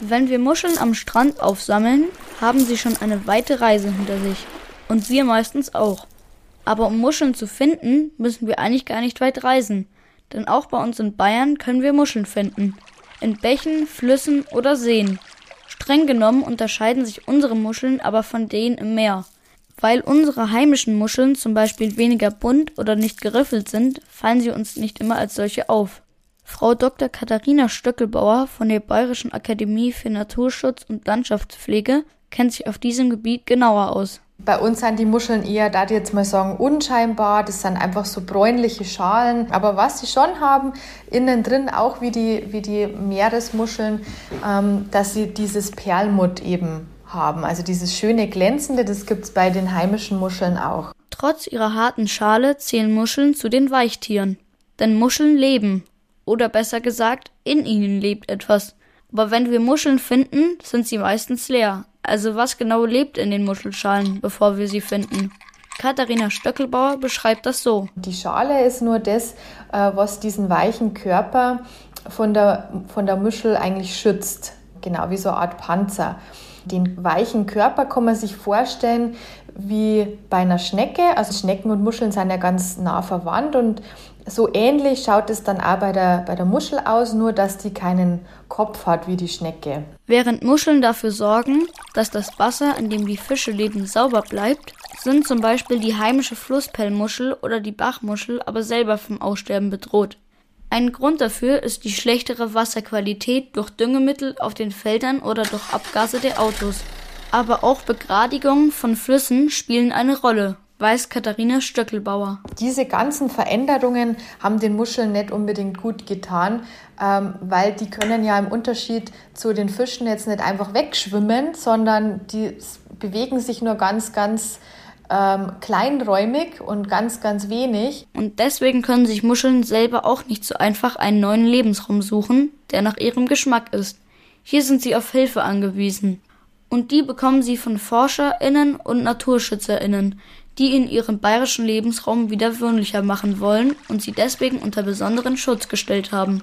Wenn wir Muscheln am Strand aufsammeln, haben sie schon eine weite Reise hinter sich. Und wir meistens auch. Aber um Muscheln zu finden, müssen wir eigentlich gar nicht weit reisen. Denn auch bei uns in Bayern können wir Muscheln finden. In Bächen, Flüssen oder Seen. Streng genommen unterscheiden sich unsere Muscheln aber von denen im Meer. Weil unsere heimischen Muscheln zum Beispiel weniger bunt oder nicht geriffelt sind, fallen sie uns nicht immer als solche auf. Frau Dr. Katharina Stöckelbauer von der Bayerischen Akademie für Naturschutz und Landschaftspflege kennt sich auf diesem Gebiet genauer aus. Bei uns sind die Muscheln eher, da die jetzt mal sagen, unscheinbar. Das sind einfach so bräunliche Schalen. Aber was sie schon haben, innen drin auch wie die, wie die Meeresmuscheln, ähm, dass sie dieses Perlmutt eben haben. Also dieses schöne Glänzende, das gibt es bei den heimischen Muscheln auch. Trotz ihrer harten Schale zählen Muscheln zu den Weichtieren. Denn Muscheln leben. Oder besser gesagt, in ihnen lebt etwas. Aber wenn wir Muscheln finden, sind sie meistens leer. Also was genau lebt in den Muschelschalen, bevor wir sie finden? Katharina Stöckelbauer beschreibt das so. Die Schale ist nur das, äh, was diesen weichen Körper von der, von der Muschel eigentlich schützt. Genau wie so eine Art Panzer. Den weichen Körper kann man sich vorstellen wie bei einer Schnecke. Also Schnecken und Muscheln sind ja ganz nah verwandt und so ähnlich schaut es dann auch bei der, bei der Muschel aus, nur dass die keinen Kopf hat wie die Schnecke. Während Muscheln dafür sorgen, dass das Wasser, in dem die Fische leben, sauber bleibt, sind zum Beispiel die heimische Flusspellmuschel oder die Bachmuschel aber selber vom Aussterben bedroht. Ein Grund dafür ist die schlechtere Wasserqualität durch Düngemittel auf den Feldern oder durch Abgase der Autos. Aber auch Begradigungen von Flüssen spielen eine Rolle, weiß Katharina Stöckelbauer. Diese ganzen Veränderungen haben den Muscheln nicht unbedingt gut getan, ähm, weil die können ja im Unterschied zu den Fischen jetzt nicht einfach wegschwimmen, sondern die bewegen sich nur ganz, ganz ähm, kleinräumig und ganz, ganz wenig. Und deswegen können sich Muscheln selber auch nicht so einfach einen neuen Lebensraum suchen, der nach ihrem Geschmack ist. Hier sind sie auf Hilfe angewiesen. Und die bekommen sie von ForscherInnen und NaturschützerInnen, die in ihrem bayerischen Lebensraum wieder wohnlicher machen wollen und sie deswegen unter besonderen Schutz gestellt haben.